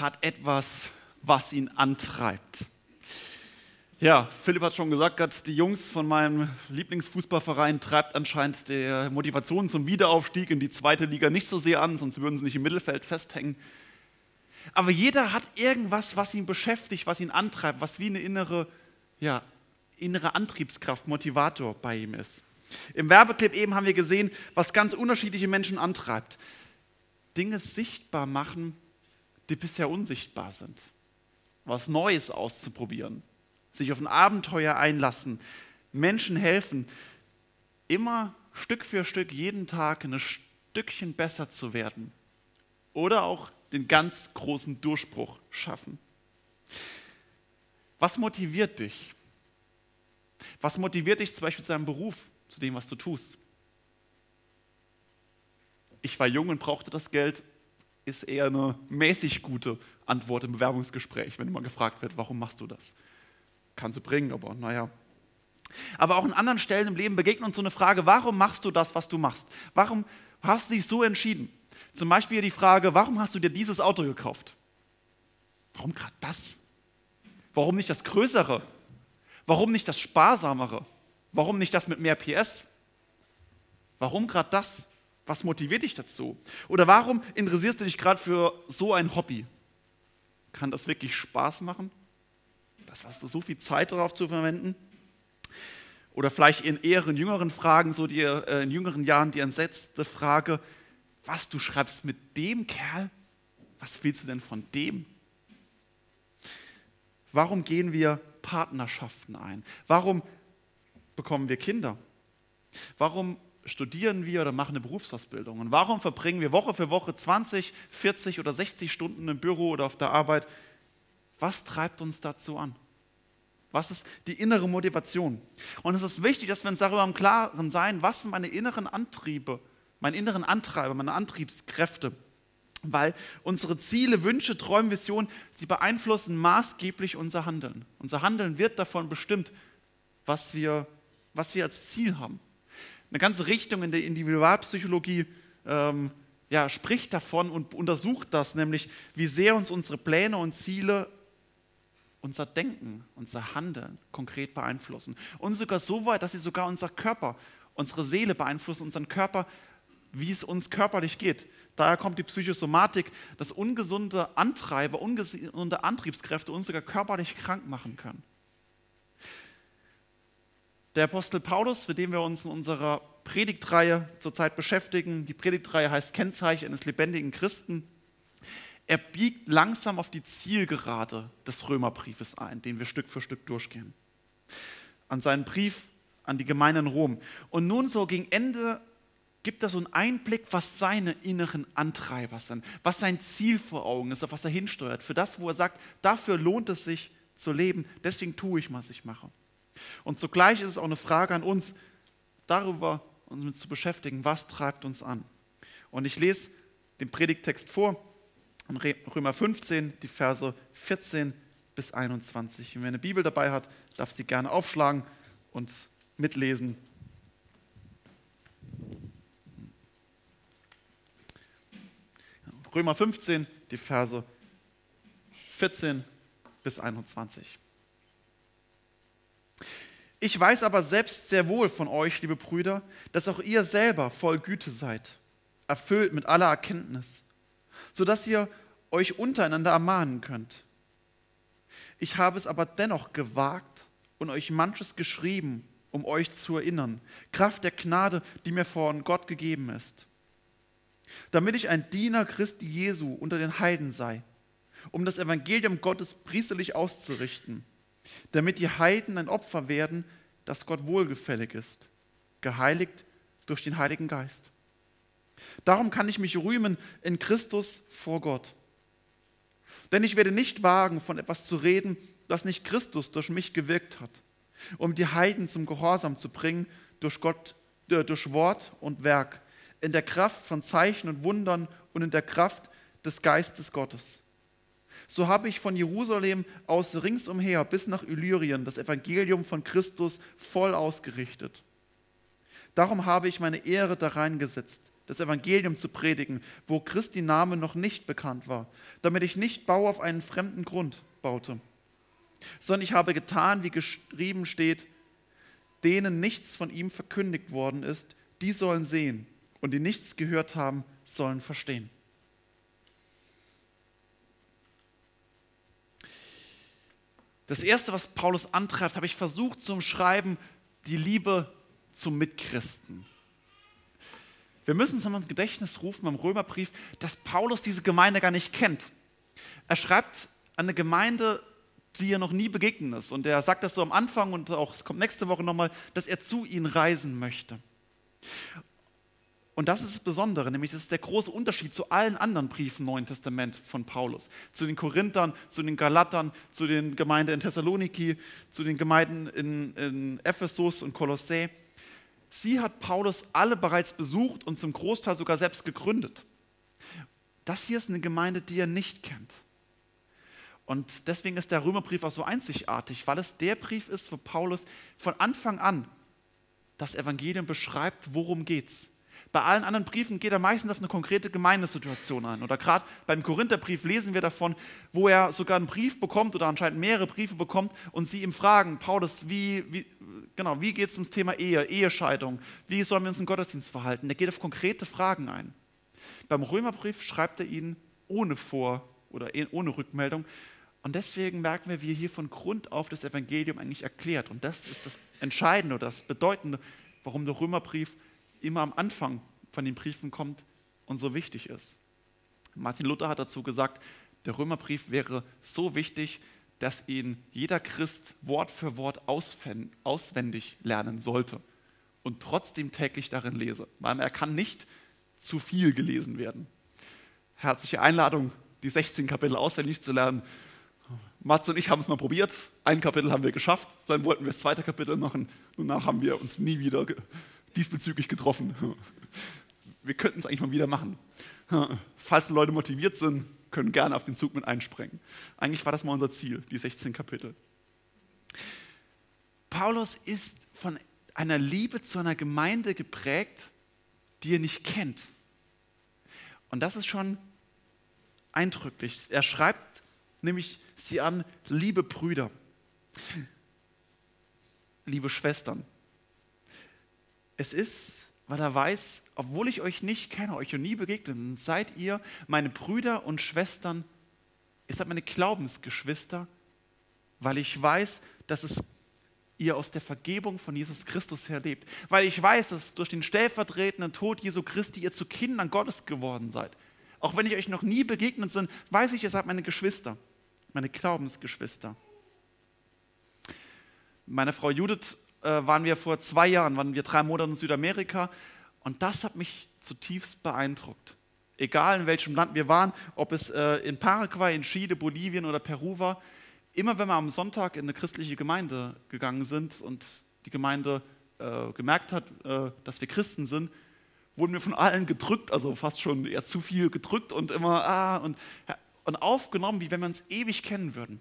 hat etwas, was ihn antreibt. Ja, Philipp hat schon gesagt, die Jungs von meinem Lieblingsfußballverein treibt anscheinend der Motivation zum Wiederaufstieg in die zweite Liga nicht so sehr an, sonst würden sie nicht im Mittelfeld festhängen. Aber jeder hat irgendwas, was ihn beschäftigt, was ihn antreibt, was wie eine innere, ja, innere Antriebskraft, Motivator bei ihm ist. Im Werbeclip eben haben wir gesehen, was ganz unterschiedliche Menschen antreibt. Dinge sichtbar machen, die bisher unsichtbar sind. Was Neues auszuprobieren, sich auf ein Abenteuer einlassen, Menschen helfen, immer Stück für Stück jeden Tag ein Stückchen besser zu werden. Oder auch den ganz großen Durchbruch schaffen. Was motiviert dich? Was motiviert dich zum Beispiel zu deinem Beruf, zu dem, was du tust? Ich war jung und brauchte das Geld, ist eher eine mäßig gute Antwort im Bewerbungsgespräch, wenn immer gefragt wird, warum machst du das? Kannst du bringen, aber naja. Aber auch an anderen Stellen im Leben begegnet uns so eine Frage, warum machst du das, was du machst? Warum hast du dich so entschieden? Zum Beispiel die Frage, warum hast du dir dieses Auto gekauft? Warum gerade das? Warum nicht das Größere? Warum nicht das Sparsamere? Warum nicht das mit mehr PS? Warum gerade das? Was motiviert dich dazu? Oder warum interessierst du dich gerade für so ein Hobby? Kann das wirklich Spaß machen? Das hast du so viel Zeit darauf zu verwenden? Oder vielleicht in eher in jüngeren Fragen, so die, äh, in jüngeren Jahren die entsetzte Frage, was, du schreibst mit dem Kerl? Was willst du denn von dem? Warum gehen wir Partnerschaften ein? Warum bekommen wir Kinder? Warum studieren wir oder machen eine Berufsausbildung? Und warum verbringen wir Woche für Woche 20, 40 oder 60 Stunden im Büro oder auf der Arbeit? Was treibt uns dazu an? Was ist die innere Motivation? Und es ist wichtig, dass wir uns darüber im Klaren sein, was sind meine inneren Antriebe meinen inneren Antreiber, meine Antriebskräfte. Weil unsere Ziele, Wünsche, Träume, Visionen, sie beeinflussen maßgeblich unser Handeln. Unser Handeln wird davon bestimmt, was wir, was wir als Ziel haben. Eine ganze Richtung in der Individualpsychologie ähm, ja, spricht davon und untersucht das, nämlich wie sehr uns unsere Pläne und Ziele unser Denken, unser Handeln konkret beeinflussen. Und sogar so weit, dass sie sogar unser Körper, unsere Seele beeinflussen, unseren Körper wie es uns körperlich geht. Daher kommt die Psychosomatik, dass ungesunde Antreiber, ungesunde Antriebskräfte uns sogar körperlich krank machen können. Der Apostel Paulus, mit dem wir uns in unserer Predigtreihe zurzeit beschäftigen, die Predigtreihe heißt Kennzeichen eines lebendigen Christen, er biegt langsam auf die Zielgerade des Römerbriefes ein, den wir Stück für Stück durchgehen. An seinen Brief an die Gemeinde in Rom. Und nun so gegen Ende gibt er so einen Einblick, was seine inneren Antreiber sind, was sein Ziel vor Augen ist, auf was er hinsteuert, für das, wo er sagt, dafür lohnt es sich zu leben, deswegen tue ich, was ich mache. Und zugleich ist es auch eine Frage an uns, darüber uns zu beschäftigen, was treibt uns an. Und ich lese den Predigtext vor, in Römer 15, die Verse 14 bis 21. Und wer eine Bibel dabei hat, darf sie gerne aufschlagen und mitlesen Römer 15, die Verse 14 bis 21. Ich weiß aber selbst sehr wohl von euch, liebe Brüder, dass auch ihr selber voll Güte seid, erfüllt mit aller Erkenntnis, sodass ihr euch untereinander ermahnen könnt. Ich habe es aber dennoch gewagt und euch manches geschrieben, um euch zu erinnern, Kraft der Gnade, die mir von Gott gegeben ist damit ich ein Diener Christi Jesu unter den Heiden sei, um das Evangelium Gottes priesterlich auszurichten, damit die Heiden ein Opfer werden, das Gott wohlgefällig ist, geheiligt durch den Heiligen Geist. Darum kann ich mich rühmen in Christus vor Gott. Denn ich werde nicht wagen, von etwas zu reden, das nicht Christus durch mich gewirkt hat, um die Heiden zum Gehorsam zu bringen durch, Gott, äh, durch Wort und Werk in der Kraft von Zeichen und Wundern und in der Kraft des Geistes Gottes. So habe ich von Jerusalem aus ringsumher bis nach Illyrien das Evangelium von Christus voll ausgerichtet. Darum habe ich meine Ehre da reingesetzt, das Evangelium zu predigen, wo Christi Name noch nicht bekannt war, damit ich nicht Bau auf einen fremden Grund baute, sondern ich habe getan, wie geschrieben steht, denen nichts von ihm verkündigt worden ist, die sollen sehen und die nichts gehört haben, sollen verstehen. Das Erste, was Paulus antreibt, habe ich versucht zu umschreiben, die Liebe zum Mitchristen. Wir müssen uns ins Gedächtnis rufen im Römerbrief, dass Paulus diese Gemeinde gar nicht kennt. Er schreibt eine Gemeinde, die er noch nie begegnet ist. Und er sagt das so am Anfang und auch es kommt nächste Woche nochmal, dass er zu ihnen reisen möchte. Und das ist das Besondere, nämlich das ist der große Unterschied zu allen anderen Briefen im Neuen Testament von Paulus. Zu den Korinthern, zu den Galatern, zu den Gemeinden in Thessaloniki, zu den Gemeinden in, in Ephesus und Kolossä. Sie hat Paulus alle bereits besucht und zum Großteil sogar selbst gegründet. Das hier ist eine Gemeinde, die er nicht kennt. Und deswegen ist der Römerbrief auch so einzigartig, weil es der Brief ist, wo Paulus von Anfang an das Evangelium beschreibt, worum geht's. Bei allen anderen Briefen geht er meistens auf eine konkrete Gemeindesituation ein. Oder gerade beim Korintherbrief lesen wir davon, wo er sogar einen Brief bekommt oder anscheinend mehrere Briefe bekommt und sie ihm fragen, Paulus, wie, wie, genau, wie geht es ums Thema Ehe, Ehescheidung, wie sollen wir uns im Gottesdienst verhalten? Der geht auf konkrete Fragen ein. Beim Römerbrief schreibt er ihnen ohne Vor- oder eh, ohne Rückmeldung. Und deswegen merken wir, wie er hier von Grund auf das Evangelium eigentlich erklärt. Und das ist das Entscheidende, das Bedeutende, warum der Römerbrief immer am Anfang von den Briefen kommt und so wichtig ist. Martin Luther hat dazu gesagt, der Römerbrief wäre so wichtig, dass ihn jeder Christ Wort für Wort auswendig lernen sollte und trotzdem täglich darin lese, weil er kann nicht zu viel gelesen werden. Herzliche Einladung, die 16 Kapitel auswendig zu lernen. Mats und ich haben es mal probiert. Ein Kapitel haben wir geschafft, dann wollten wir das zweite Kapitel machen. Danach haben wir uns nie wieder diesbezüglich getroffen. Wir könnten es eigentlich mal wieder machen. Falls Leute motiviert sind, können gerne auf den Zug mit einspringen. Eigentlich war das mal unser Ziel, die 16 Kapitel. Paulus ist von einer Liebe zu einer Gemeinde geprägt, die er nicht kennt. Und das ist schon eindrücklich. Er schreibt nämlich sie an, liebe Brüder, liebe Schwestern. Es ist, weil er weiß, obwohl ich euch nicht kenne, euch noch nie begegnet, seid ihr meine Brüder und Schwestern, ihr seid meine Glaubensgeschwister, weil ich weiß, dass es ihr aus der Vergebung von Jesus Christus her lebt. Weil ich weiß, dass durch den stellvertretenden Tod Jesu Christi ihr zu Kindern Gottes geworden seid. Auch wenn ich euch noch nie begegnet bin, weiß ich, ihr seid meine Geschwister, meine Glaubensgeschwister. Meine Frau Judith waren wir vor zwei Jahren, waren wir drei Monate in Südamerika und das hat mich zutiefst beeindruckt. Egal in welchem Land wir waren, ob es äh, in Paraguay, in Chile, Bolivien oder Peru war, immer wenn wir am Sonntag in eine christliche Gemeinde gegangen sind und die Gemeinde äh, gemerkt hat, äh, dass wir Christen sind, wurden wir von allen gedrückt, also fast schon eher zu viel gedrückt und immer ah, und, und aufgenommen, wie wenn wir uns ewig kennen würden.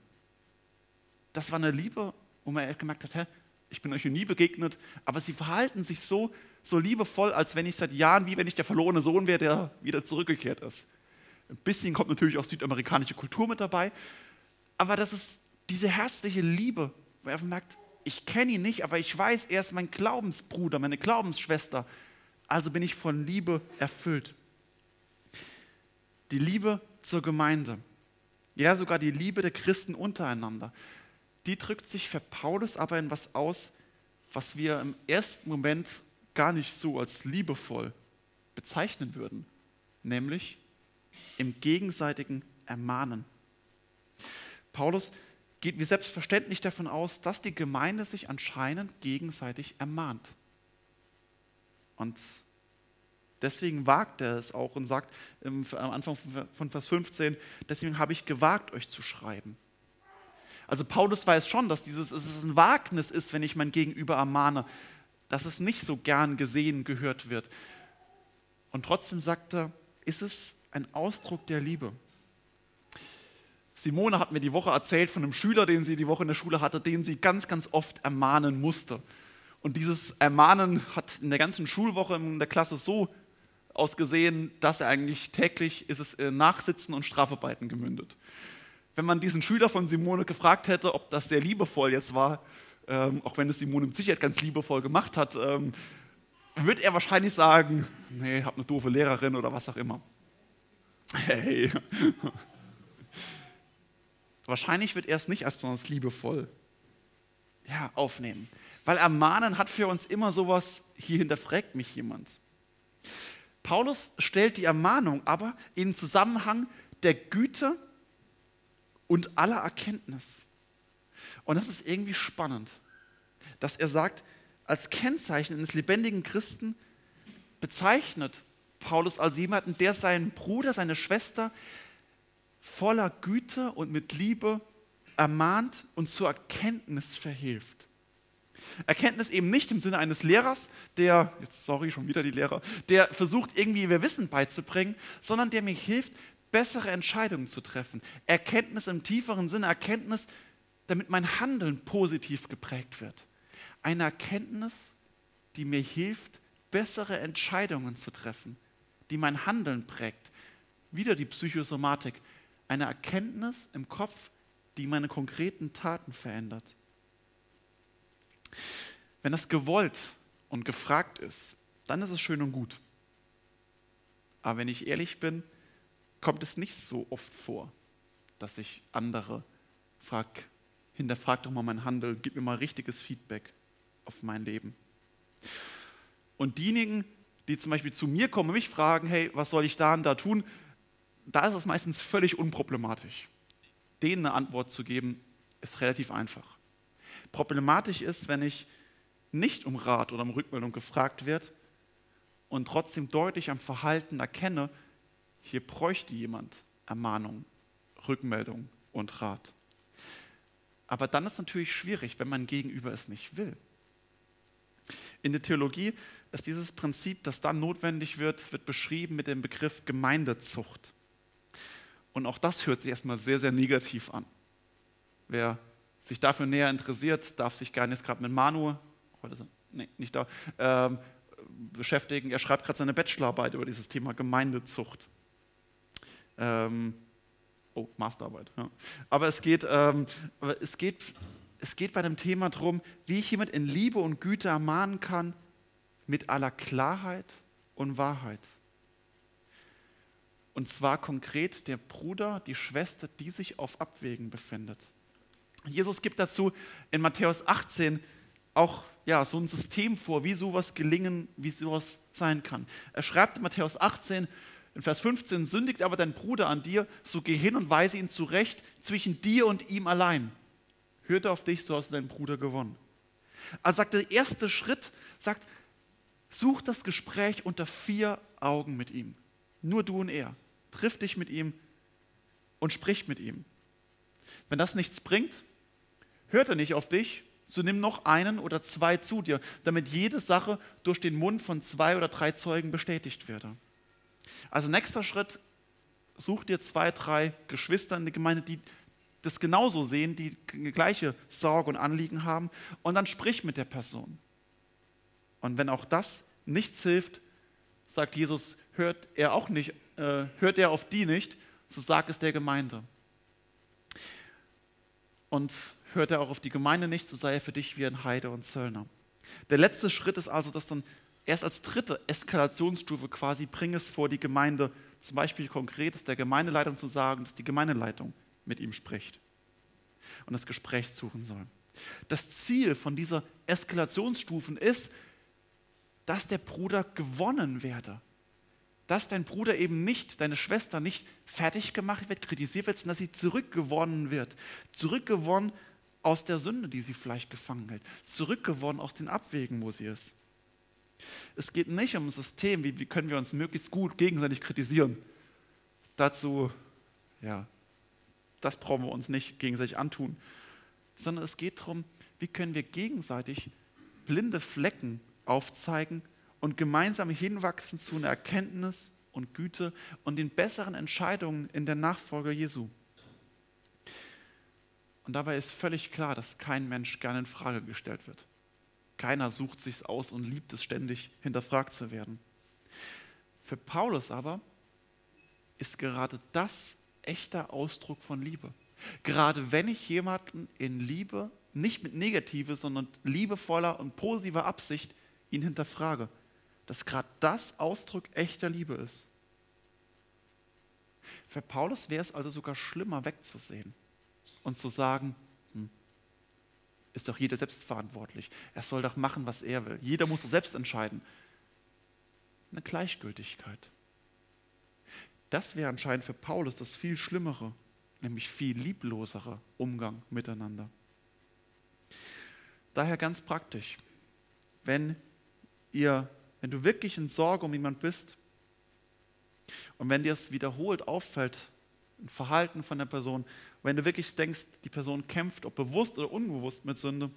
Das war eine Liebe, wo man gemerkt hat, hä, ich bin euch noch nie begegnet, aber sie verhalten sich so, so liebevoll, als wenn ich seit Jahren, wie wenn ich der verlorene Sohn wäre, der wieder zurückgekehrt ist. Ein bisschen kommt natürlich auch südamerikanische Kultur mit dabei, aber das ist diese herzliche Liebe, wo er merkt, ich kenne ihn nicht, aber ich weiß, er ist mein Glaubensbruder, meine Glaubensschwester, also bin ich von Liebe erfüllt. Die Liebe zur Gemeinde, ja sogar die Liebe der Christen untereinander die drückt sich für Paulus aber in was aus, was wir im ersten Moment gar nicht so als liebevoll bezeichnen würden, nämlich im gegenseitigen Ermahnen. Paulus geht wie selbstverständlich davon aus, dass die Gemeinde sich anscheinend gegenseitig ermahnt. Und deswegen wagt er es auch und sagt am Anfang von Vers 15, deswegen habe ich gewagt, euch zu schreiben. Also Paulus weiß schon, dass dieses es ein Wagnis ist, wenn ich mein Gegenüber ermahne, dass es nicht so gern gesehen, gehört wird. Und trotzdem sagt er, ist es ein Ausdruck der Liebe. Simone hat mir die Woche erzählt von einem Schüler, den sie die Woche in der Schule hatte, den sie ganz, ganz oft ermahnen musste. Und dieses Ermahnen hat in der ganzen Schulwoche in der Klasse so aus gesehen, dass er eigentlich täglich ist es in Nachsitzen und Strafarbeiten gemündet. Wenn man diesen Schüler von Simone gefragt hätte, ob das sehr liebevoll jetzt war, ähm, auch wenn es Simone mit Sicherheit ganz liebevoll gemacht hat, ähm, wird er wahrscheinlich sagen, nee, hab eine doofe Lehrerin oder was auch immer. Hey. wahrscheinlich wird er es nicht als besonders liebevoll ja, aufnehmen. Weil ermahnen hat für uns immer sowas, hier hinterfragt mich jemand. Paulus stellt die Ermahnung aber in Zusammenhang der Güte und aller Erkenntnis. Und das ist irgendwie spannend, dass er sagt, als Kennzeichen eines lebendigen Christen bezeichnet Paulus als jemanden, der seinen Bruder, seine Schwester voller Güte und mit Liebe ermahnt und zur Erkenntnis verhilft. Erkenntnis eben nicht im Sinne eines Lehrers, der, jetzt sorry, schon wieder die Lehrer, der versucht irgendwie mir Wissen beizubringen, sondern der mir hilft, bessere Entscheidungen zu treffen. Erkenntnis im tieferen Sinne, Erkenntnis, damit mein Handeln positiv geprägt wird. Eine Erkenntnis, die mir hilft, bessere Entscheidungen zu treffen, die mein Handeln prägt. Wieder die Psychosomatik. Eine Erkenntnis im Kopf, die meine konkreten Taten verändert. Wenn das gewollt und gefragt ist, dann ist es schön und gut. Aber wenn ich ehrlich bin, kommt es nicht so oft vor, dass ich andere frage, hinterfrag doch mal mein Handeln, gib mir mal richtiges Feedback auf mein Leben. Und diejenigen, die zum Beispiel zu mir kommen und mich fragen, hey, was soll ich da und da tun, da ist es meistens völlig unproblematisch. Denen eine Antwort zu geben, ist relativ einfach. Problematisch ist, wenn ich nicht um Rat oder um Rückmeldung gefragt wird und trotzdem deutlich am Verhalten erkenne, hier bräuchte jemand Ermahnung, Rückmeldung und Rat. Aber dann ist es natürlich schwierig, wenn mein Gegenüber es nicht will. In der Theologie ist dieses Prinzip, das dann notwendig wird, wird beschrieben mit dem Begriff Gemeindezucht. Und auch das hört sich erstmal sehr, sehr negativ an. Wer sich dafür näher interessiert, darf sich gerne jetzt gerade mit Manu, heute sind, nee, nicht da, ähm, beschäftigen. Er schreibt gerade seine Bachelorarbeit über dieses Thema Gemeindezucht. Ähm, oh, Masterarbeit. Ja. Aber, es geht, ähm, es, geht, es geht bei dem Thema darum, wie ich jemand in Liebe und Güte ermahnen kann, mit aller Klarheit und Wahrheit. Und zwar konkret der Bruder, die Schwester, die sich auf Abwägen befindet. Jesus gibt dazu in Matthäus 18 auch ja, so ein System vor, wie sowas gelingen, wie sowas sein kann. Er schreibt in Matthäus 18, in Vers 15, sündigt aber dein Bruder an dir, so geh hin und weise ihn zurecht zwischen dir und ihm allein. Hört auf dich, so hast du deinen Bruder gewonnen. Also sagt der erste Schritt, sagt, such das Gespräch unter vier Augen mit ihm. Nur du und er. Triff dich mit ihm und sprich mit ihm. Wenn das nichts bringt, hört er nicht auf dich, so nimm noch einen oder zwei zu dir, damit jede Sache durch den Mund von zwei oder drei Zeugen bestätigt werde. Also nächster Schritt, such dir zwei, drei Geschwister in der Gemeinde, die das genauso sehen, die gleiche Sorge und Anliegen haben und dann sprich mit der Person. Und wenn auch das nichts hilft, sagt Jesus, hört er auch nicht, äh, hört er auf die nicht, so sag es der Gemeinde. Und hört er auch auf die Gemeinde nicht, so sei er für dich wie ein Heide und Zöllner. Der letzte Schritt ist also, dass dann erst als dritte Eskalationsstufe quasi bring es vor die Gemeinde, zum Beispiel konkret ist der Gemeindeleitung zu sagen, dass die Gemeindeleitung mit ihm spricht und das Gespräch suchen soll. Das Ziel von dieser Eskalationsstufen ist, dass der Bruder gewonnen werde. Dass dein Bruder eben nicht, deine Schwester nicht fertig gemacht wird, kritisiert wird, sondern dass sie zurückgewonnen wird. Zurückgewonnen aus der Sünde, die sie vielleicht gefangen hält. Zurückgewonnen aus den Abwegen, wo sie ist. Es geht nicht um ein System, wie, wie können wir uns möglichst gut gegenseitig kritisieren. Dazu, ja, das brauchen wir uns nicht gegenseitig antun. Sondern es geht darum, wie können wir gegenseitig blinde Flecken aufzeigen und gemeinsam hinwachsen zu einer Erkenntnis und Güte und den besseren Entscheidungen in der Nachfolge Jesu. Und dabei ist völlig klar, dass kein Mensch gerne in Frage gestellt wird. Keiner sucht sich's aus und liebt es ständig, hinterfragt zu werden. Für Paulus aber ist gerade das echter Ausdruck von Liebe. Gerade wenn ich jemanden in Liebe, nicht mit negative, sondern liebevoller und positiver Absicht ihn hinterfrage, dass gerade das Ausdruck echter Liebe ist. Für Paulus wäre es also sogar schlimmer wegzusehen und zu sagen, ist doch jeder selbst verantwortlich. Er soll doch machen, was er will. Jeder muss selbst entscheiden. Eine Gleichgültigkeit. Das wäre anscheinend für Paulus das viel Schlimmere, nämlich viel lieblosere Umgang miteinander. Daher ganz praktisch, wenn ihr, wenn du wirklich in Sorge um jemand bist und wenn dir es wiederholt auffällt, ein Verhalten von der Person, wenn du wirklich denkst, die Person kämpft, ob bewusst oder unbewusst mit Sünde,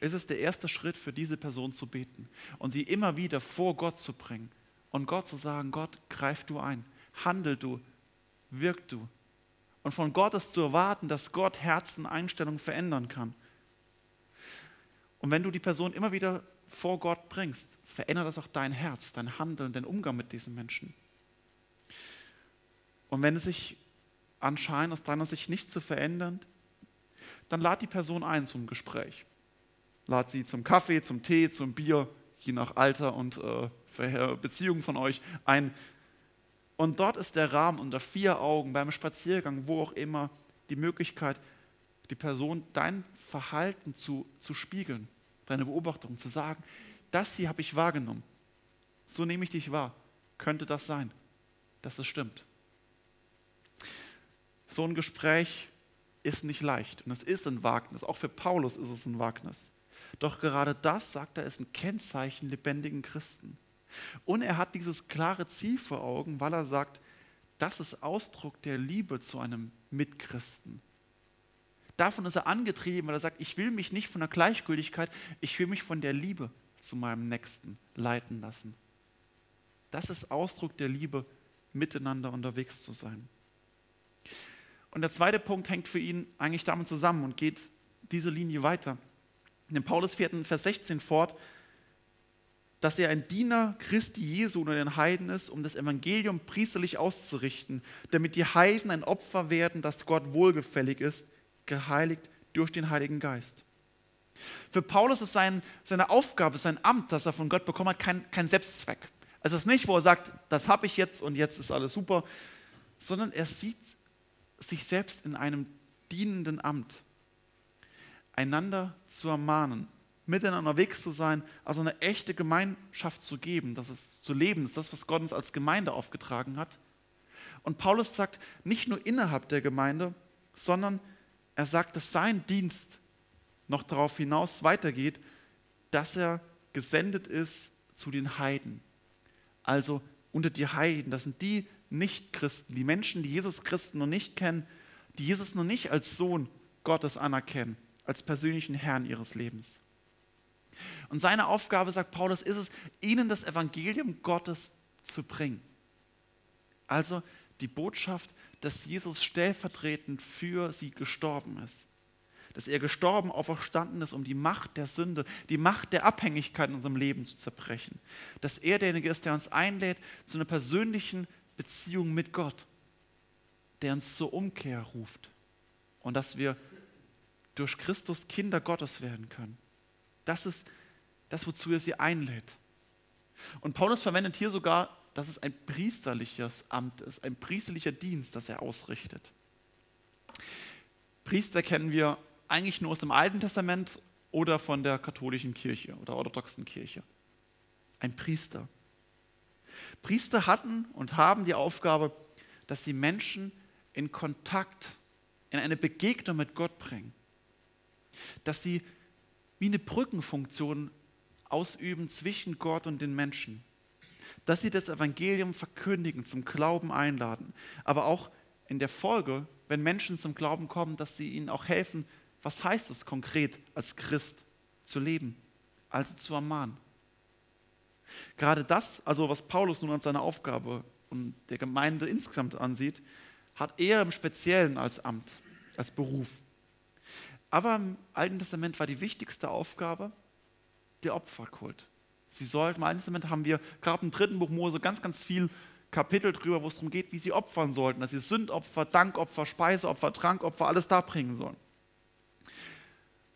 ist es der erste Schritt für diese Person zu beten und sie immer wieder vor Gott zu bringen und Gott zu sagen, Gott, greif du ein handel du, wirk du. Und von Gott ist zu erwarten, dass Gott Herzen, Einstellungen verändern kann. Und wenn du die Person immer wieder vor Gott bringst, verändert das auch dein Herz, dein Handeln, dein Umgang mit diesen Menschen. Und wenn es sich anscheinend aus deiner Sicht nicht zu verändern, dann lad die Person ein zum Gespräch. Lad sie zum Kaffee, zum Tee, zum Bier, je nach Alter und äh, Beziehung von euch ein. Und dort ist der Rahmen unter vier Augen, beim Spaziergang, wo auch immer, die Möglichkeit, die Person dein Verhalten zu, zu spiegeln, deine Beobachtung, zu sagen, das hier habe ich wahrgenommen. So nehme ich dich wahr. Könnte das sein, dass es stimmt? So ein Gespräch ist nicht leicht und es ist ein Wagnis. Auch für Paulus ist es ein Wagnis. Doch gerade das, sagt er, ist ein Kennzeichen lebendigen Christen. Und er hat dieses klare Ziel vor Augen, weil er sagt, das ist Ausdruck der Liebe zu einem Mitchristen. Davon ist er angetrieben, weil er sagt, ich will mich nicht von der Gleichgültigkeit, ich will mich von der Liebe zu meinem Nächsten leiten lassen. Das ist Ausdruck der Liebe, miteinander unterwegs zu sein. Und der zweite Punkt hängt für ihn eigentlich damit zusammen und geht diese Linie weiter. Denn Paulus fährt in Vers 16 fort, dass er ein Diener Christi Jesu unter den Heiden ist, um das Evangelium priesterlich auszurichten, damit die Heiden ein Opfer werden, das Gott wohlgefällig ist, geheiligt durch den Heiligen Geist. Für Paulus ist sein, seine Aufgabe, sein Amt, das er von Gott bekommen hat, kein, kein Selbstzweck. Es ist nicht, wo er sagt, das habe ich jetzt und jetzt ist alles super, sondern er sieht sich selbst in einem dienenden Amt, einander zu ermahnen, miteinander unterwegs zu sein, also eine echte Gemeinschaft zu geben, das ist zu leben, das ist das, was Gott uns als Gemeinde aufgetragen hat. Und Paulus sagt, nicht nur innerhalb der Gemeinde, sondern er sagt, dass sein Dienst noch darauf hinaus weitergeht, dass er gesendet ist zu den Heiden. Also unter die Heiden, das sind die Nichtchristen, die Menschen, die Jesus Christen noch nicht kennen, die Jesus noch nicht als Sohn Gottes anerkennen, als persönlichen Herrn ihres Lebens. Und seine Aufgabe, sagt Paulus, ist es, ihnen das Evangelium Gottes zu bringen. Also die Botschaft, dass Jesus stellvertretend für sie gestorben ist. Dass er gestorben, auferstanden ist, um die Macht der Sünde, die Macht der Abhängigkeit in unserem Leben zu zerbrechen. Dass er derjenige ist, der uns einlädt zu einer persönlichen Beziehung mit Gott, der uns zur Umkehr ruft. Und dass wir durch Christus Kinder Gottes werden können. Das ist das, wozu er sie einlädt. Und Paulus verwendet hier sogar, dass es ein priesterliches Amt ist, ein priesterlicher Dienst, das er ausrichtet. Priester kennen wir eigentlich nur aus dem Alten Testament oder von der katholischen Kirche oder orthodoxen Kirche. Ein Priester. Priester hatten und haben die Aufgabe, dass sie Menschen in Kontakt, in eine Begegnung mit Gott bringen. Dass sie wie eine Brückenfunktion ausüben zwischen Gott und den Menschen. Dass sie das Evangelium verkündigen, zum Glauben einladen. Aber auch in der Folge, wenn Menschen zum Glauben kommen, dass sie ihnen auch helfen, was heißt es konkret als Christ zu leben, also zu ermahnen. Gerade das, also was Paulus nun als seine Aufgabe und der Gemeinde insgesamt ansieht, hat er im Speziellen als Amt, als Beruf. Aber im Alten Testament war die wichtigste Aufgabe der Opferkult. Sie sollten, im Alten Testament haben wir gerade im dritten Buch Mose ganz, ganz viel Kapitel drüber, wo es darum geht, wie sie opfern sollten, dass sie Sündopfer, Dankopfer, Speiseopfer, Trankopfer, alles da bringen sollen.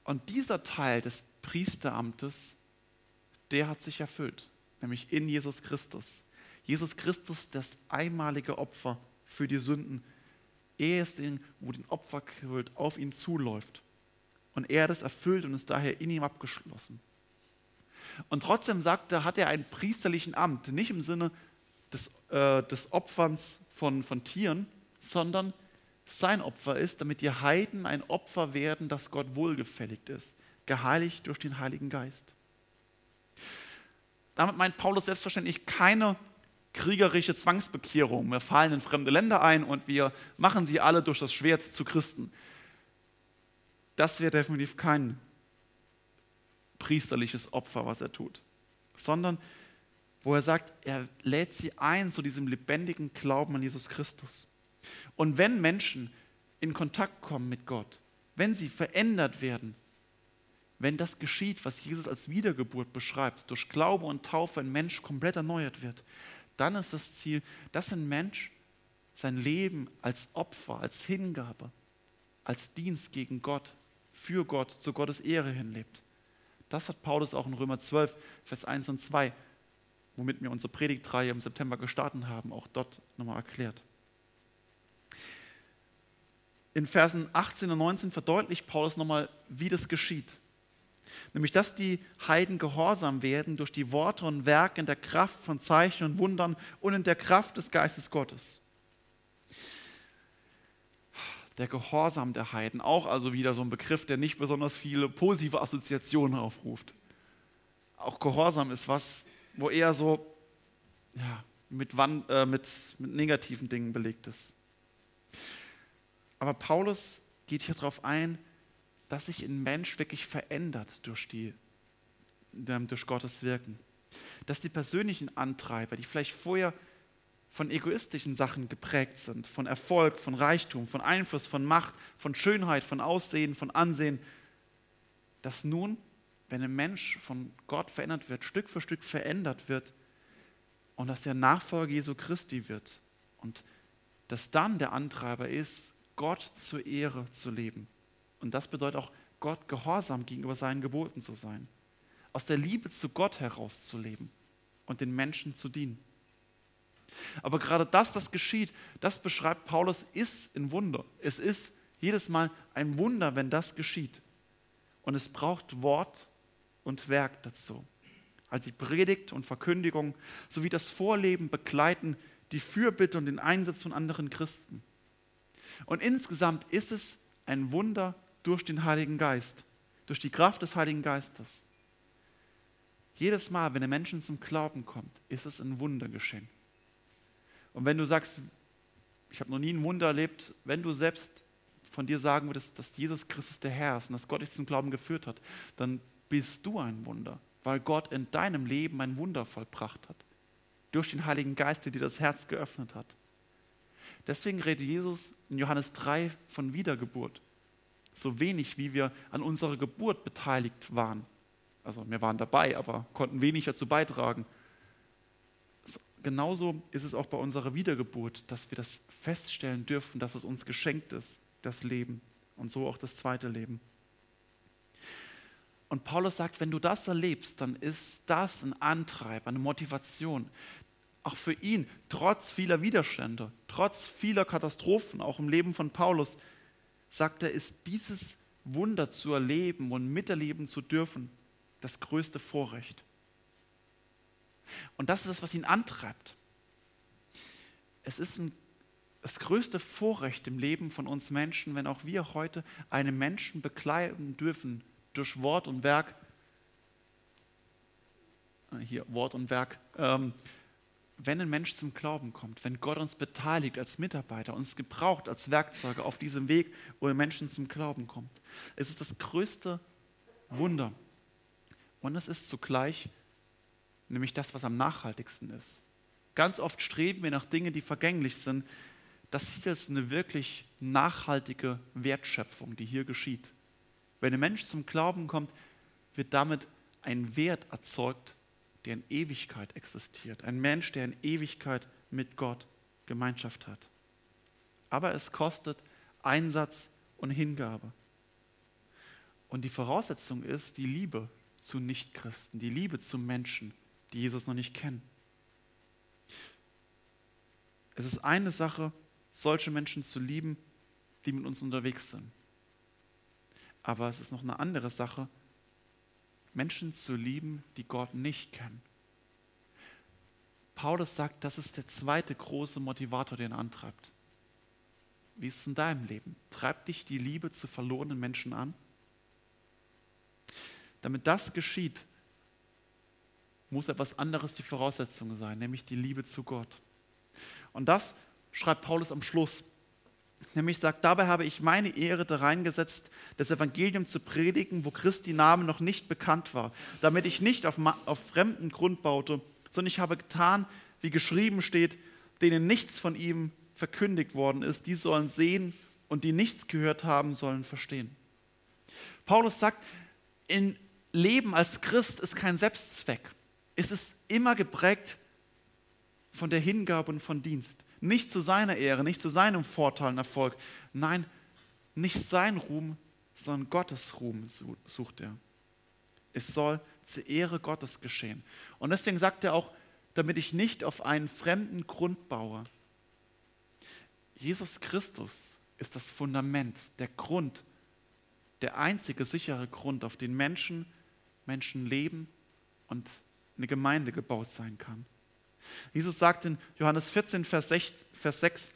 Und dieser Teil des Priesteramtes, der hat sich erfüllt, nämlich in Jesus Christus. Jesus Christus, das einmalige Opfer für die Sünden. Er ist den, wo den Opferkult auf ihn zuläuft. Und er hat es erfüllt und ist daher in ihm abgeschlossen. Und trotzdem sagt er, hat er einen priesterlichen Amt, nicht im Sinne des, äh, des Opferns von, von Tieren, sondern sein Opfer ist, damit die Heiden ein Opfer werden, das Gott wohlgefällig ist, geheiligt durch den Heiligen Geist. Damit meint Paulus selbstverständlich keine kriegerische Zwangsbekehrung. Wir fallen in fremde Länder ein und wir machen sie alle durch das Schwert zu Christen. Das wäre definitiv kein priesterliches Opfer, was er tut, sondern wo er sagt, er lädt sie ein zu diesem lebendigen Glauben an Jesus Christus. Und wenn Menschen in Kontakt kommen mit Gott, wenn sie verändert werden, wenn das geschieht, was Jesus als Wiedergeburt beschreibt, durch Glaube und Taufe ein Mensch komplett erneuert wird, dann ist das Ziel, dass ein Mensch sein Leben als Opfer, als Hingabe, als Dienst gegen Gott, für Gott, zu Gottes Ehre hinlebt. Das hat Paulus auch in Römer 12, Vers 1 und 2, womit wir unsere Predigtreihe im September gestartet haben, auch dort nochmal erklärt. In Versen 18 und 19 verdeutlicht Paulus nochmal, wie das geschieht. Nämlich, dass die Heiden gehorsam werden durch die Worte und Werke in der Kraft von Zeichen und Wundern und in der Kraft des Geistes Gottes. Der Gehorsam der Heiden, auch also wieder so ein Begriff, der nicht besonders viele positive Assoziationen aufruft. Auch Gehorsam ist was, wo eher so ja, mit, äh, mit, mit negativen Dingen belegt ist. Aber Paulus geht hier darauf ein, dass sich ein Mensch wirklich verändert durch, die, durch Gottes Wirken. Dass die persönlichen Antreiber, die vielleicht vorher von egoistischen Sachen geprägt sind, von Erfolg, von Reichtum, von Einfluss, von Macht, von Schönheit, von Aussehen, von Ansehen, dass nun, wenn ein Mensch von Gott verändert wird, Stück für Stück verändert wird und dass er Nachfolger Jesu Christi wird und dass dann der Antreiber ist, Gott zur Ehre zu leben. Und das bedeutet auch, Gott gehorsam gegenüber seinen Geboten zu sein. Aus der Liebe zu Gott herauszuleben und den Menschen zu dienen. Aber gerade das, das geschieht, das beschreibt Paulus, ist ein Wunder. Es ist jedes Mal ein Wunder, wenn das geschieht. Und es braucht Wort und Werk dazu. Also die Predigt und Verkündigung sowie das Vorleben begleiten die Fürbitte und den Einsatz von anderen Christen. Und insgesamt ist es ein Wunder durch den Heiligen Geist, durch die Kraft des Heiligen Geistes. Jedes Mal, wenn der Menschen zum Glauben kommt, ist es ein Wunder geschehen. Und wenn du sagst, ich habe noch nie ein Wunder erlebt, wenn du selbst von dir sagen würdest, dass Jesus Christus der Herr ist und dass Gott dich zum Glauben geführt hat, dann bist du ein Wunder, weil Gott in deinem Leben ein Wunder vollbracht hat. Durch den Heiligen Geist, der dir das Herz geöffnet hat. Deswegen redet Jesus in Johannes 3 von Wiedergeburt so wenig, wie wir an unserer Geburt beteiligt waren. Also wir waren dabei, aber konnten wenig dazu beitragen. Genauso ist es auch bei unserer Wiedergeburt, dass wir das feststellen dürfen, dass es uns geschenkt ist, das Leben und so auch das zweite Leben. Und Paulus sagt, wenn du das erlebst, dann ist das ein Antreiber, eine Motivation, auch für ihn, trotz vieler Widerstände, trotz vieler Katastrophen, auch im Leben von Paulus, sagt er, ist dieses Wunder zu erleben und miterleben zu dürfen das größte Vorrecht. Und das ist es, was ihn antreibt. Es ist ein, das größte Vorrecht im Leben von uns Menschen, wenn auch wir heute einen Menschen bekleiden dürfen durch Wort und Werk. Äh, hier, Wort und Werk. Ähm, wenn ein Mensch zum Glauben kommt, wenn Gott uns beteiligt als Mitarbeiter, uns gebraucht als Werkzeuge auf diesem Weg, wo ein Menschen zum Glauben kommt. Es ist das größte Wunder. Und es ist zugleich nämlich das, was am nachhaltigsten ist. Ganz oft streben wir nach Dingen, die vergänglich sind. Das hier ist eine wirklich nachhaltige Wertschöpfung, die hier geschieht. Wenn ein Mensch zum Glauben kommt, wird damit ein Wert erzeugt, der in Ewigkeit existiert. Ein Mensch, der in Ewigkeit mit Gott Gemeinschaft hat. Aber es kostet Einsatz und Hingabe. Und die Voraussetzung ist die Liebe zu Nichtchristen, die Liebe zu Menschen, die Jesus noch nicht kennen. Es ist eine Sache, solche Menschen zu lieben, die mit uns unterwegs sind. Aber es ist noch eine andere Sache, Menschen zu lieben, die Gott nicht kennen. Paulus sagt, das ist der zweite große Motivator, den antreibt. Wie ist es in deinem Leben? Treibt dich die Liebe zu verlorenen Menschen an? Damit das geschieht, muss etwas anderes die Voraussetzung sein, nämlich die Liebe zu Gott. Und das schreibt Paulus am Schluss. Nämlich sagt, dabei habe ich meine Ehre da reingesetzt, das Evangelium zu predigen, wo Christi Name noch nicht bekannt war, damit ich nicht auf, auf fremden Grund baute, sondern ich habe getan, wie geschrieben steht, denen nichts von ihm verkündigt worden ist, die sollen sehen und die nichts gehört haben, sollen verstehen. Paulus sagt, in Leben als Christ ist kein Selbstzweck. Es ist immer geprägt von der Hingabe und von Dienst. Nicht zu seiner Ehre, nicht zu seinem Vorteil und Erfolg. Nein, nicht sein Ruhm, sondern Gottes Ruhm sucht er. Es soll zur Ehre Gottes geschehen. Und deswegen sagt er auch, damit ich nicht auf einen fremden Grund baue. Jesus Christus ist das Fundament, der Grund, der einzige sichere Grund, auf den Menschen, Menschen leben und eine Gemeinde gebaut sein kann. Jesus sagt in Johannes 14, Vers 6, Vers 6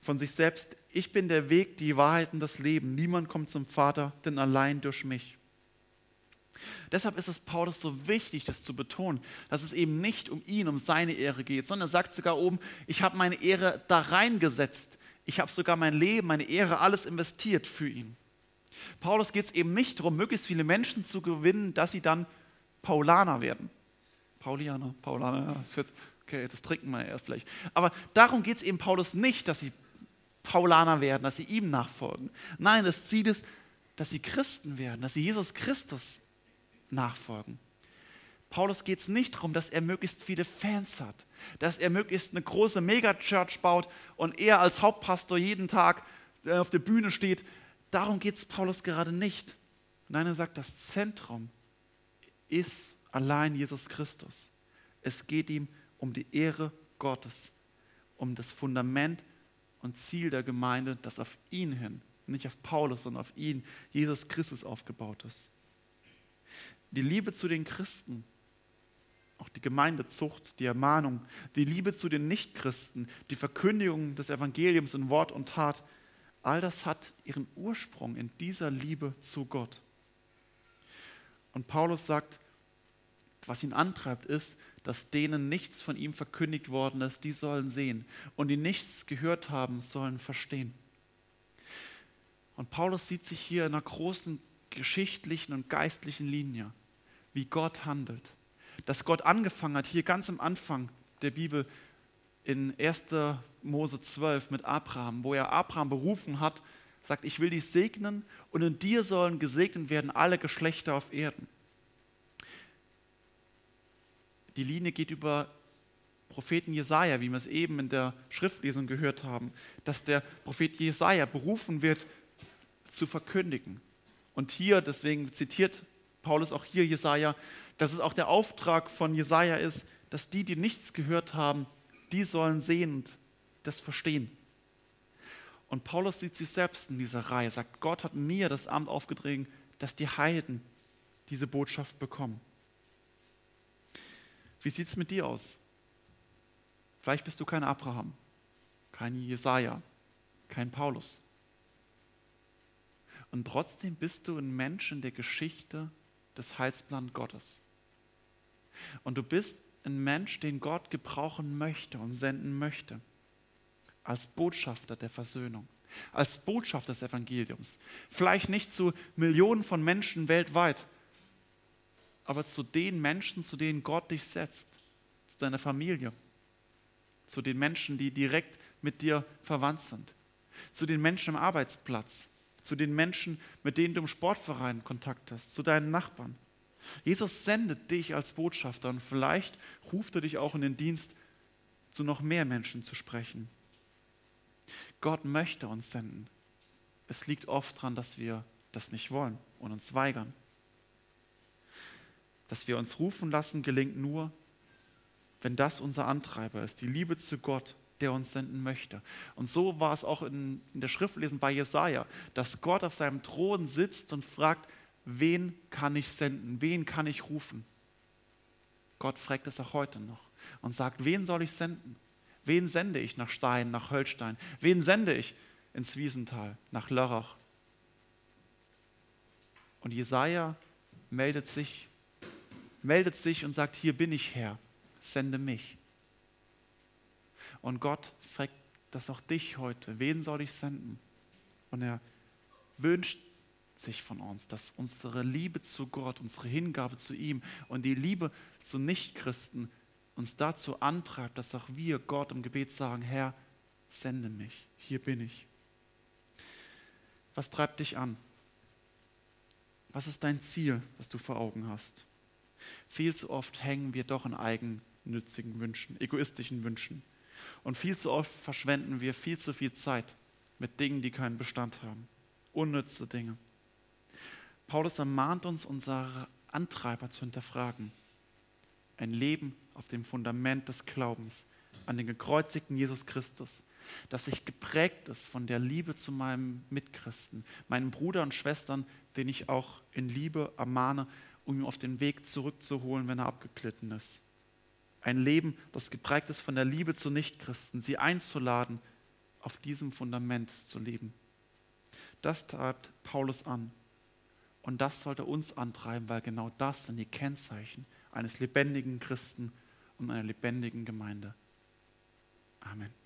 von sich selbst, ich bin der Weg, die Wahrheit und das Leben. Niemand kommt zum Vater, denn allein durch mich. Deshalb ist es Paulus so wichtig, das zu betonen, dass es eben nicht um ihn, um seine Ehre geht, sondern er sagt sogar oben, ich habe meine Ehre da reingesetzt. Ich habe sogar mein Leben, meine Ehre, alles investiert für ihn. Paulus geht es eben nicht darum, möglichst viele Menschen zu gewinnen, dass sie dann Paulaner werden. Paulianer, Paulaner, okay, das trinken wir erst vielleicht. Aber darum geht es eben Paulus nicht, dass sie Paulaner werden, dass sie ihm nachfolgen. Nein, das Ziel ist, dass sie Christen werden, dass sie Jesus Christus nachfolgen. Paulus geht es nicht darum, dass er möglichst viele Fans hat, dass er möglichst eine große Megachurch baut und er als Hauptpastor jeden Tag äh, auf der Bühne steht. Darum geht es Paulus gerade nicht. Nein, er sagt, das Zentrum ist allein Jesus Christus. Es geht ihm um die Ehre Gottes, um das Fundament und Ziel der Gemeinde, das auf ihn hin, nicht auf Paulus, sondern auf ihn, Jesus Christus aufgebaut ist die Liebe zu den Christen, auch die Gemeindezucht, die Ermahnung, die Liebe zu den Nichtchristen, die Verkündigung des Evangeliums in Wort und Tat, all das hat ihren Ursprung in dieser Liebe zu Gott. Und Paulus sagt, was ihn antreibt, ist, dass denen nichts von ihm verkündigt worden ist, die sollen sehen. Und die nichts gehört haben, sollen verstehen. Und Paulus sieht sich hier in einer großen geschichtlichen und geistlichen Linie, wie Gott handelt. Dass Gott angefangen hat, hier ganz am Anfang der Bibel in 1. Mose 12 mit Abraham, wo er Abraham berufen hat, sagt, ich will dich segnen und in dir sollen gesegnet werden alle Geschlechter auf Erden. Die Linie geht über Propheten Jesaja, wie wir es eben in der Schriftlesung gehört haben, dass der Prophet Jesaja berufen wird, zu verkündigen. Und hier, deswegen zitiert Paulus auch hier Jesaja, dass es auch der Auftrag von Jesaja ist, dass die, die nichts gehört haben, die sollen sehen und das verstehen. Und Paulus sieht sich selbst in dieser Reihe, sagt, Gott hat mir das Amt aufgedrängt, dass die Heiden diese Botschaft bekommen. Wie sieht es mit dir aus? Vielleicht bist du kein Abraham, kein Jesaja, kein Paulus. Und trotzdem bist du ein Mensch in der Geschichte des Heilsplans Gottes. Und du bist ein Mensch, den Gott gebrauchen möchte und senden möchte. Als Botschafter der Versöhnung. Als Botschafter des Evangeliums. Vielleicht nicht zu Millionen von Menschen weltweit, aber zu den Menschen, zu denen Gott dich setzt. Zu deiner Familie. Zu den Menschen, die direkt mit dir verwandt sind. Zu den Menschen am Arbeitsplatz zu den Menschen, mit denen du im Sportverein Kontakt hast, zu deinen Nachbarn. Jesus sendet dich als Botschafter und vielleicht ruft er dich auch in den Dienst, zu noch mehr Menschen zu sprechen. Gott möchte uns senden. Es liegt oft daran, dass wir das nicht wollen und uns weigern. Dass wir uns rufen lassen, gelingt nur, wenn das unser Antreiber ist, die Liebe zu Gott, der uns senden möchte. Und so war es auch in, in der Schriftlesen bei Jesaja, dass Gott auf seinem Thron sitzt und fragt, wen kann ich senden, wen kann ich rufen? Gott fragt es auch heute noch und sagt, wen soll ich senden? Wen sende ich nach Stein, nach Höllstein? Wen sende ich ins Wiesental, nach Lörrach? Und Jesaja meldet sich, meldet sich und sagt: Hier bin ich Herr, sende mich. Und Gott fragt das auch dich heute: Wen soll ich senden? Und er wünscht sich von uns, dass unsere Liebe zu Gott, unsere Hingabe zu ihm und die Liebe zu Nichtchristen uns dazu antreibt, dass auch wir Gott im Gebet sagen, Herr, sende mich, hier bin ich. Was treibt dich an? Was ist dein Ziel, das du vor Augen hast? Viel zu oft hängen wir doch in eigennützigen Wünschen, egoistischen Wünschen. Und viel zu oft verschwenden wir viel zu viel Zeit mit Dingen, die keinen Bestand haben. Unnütze Dinge. Paulus ermahnt uns, unsere Antreiber zu hinterfragen. Ein Leben auf dem Fundament des Glaubens an den gekreuzigten Jesus Christus, das sich geprägt ist von der Liebe zu meinem Mitchristen, meinen Bruder und Schwestern, den ich auch in Liebe ermahne, um ihn auf den Weg zurückzuholen, wenn er abgeglitten ist. Ein Leben, das geprägt ist von der Liebe zu Nichtchristen, sie einzuladen, auf diesem Fundament zu leben. Das treibt Paulus an. Und das sollte uns antreiben, weil genau das sind die Kennzeichen eines lebendigen Christen und einer lebendigen Gemeinde. Amen.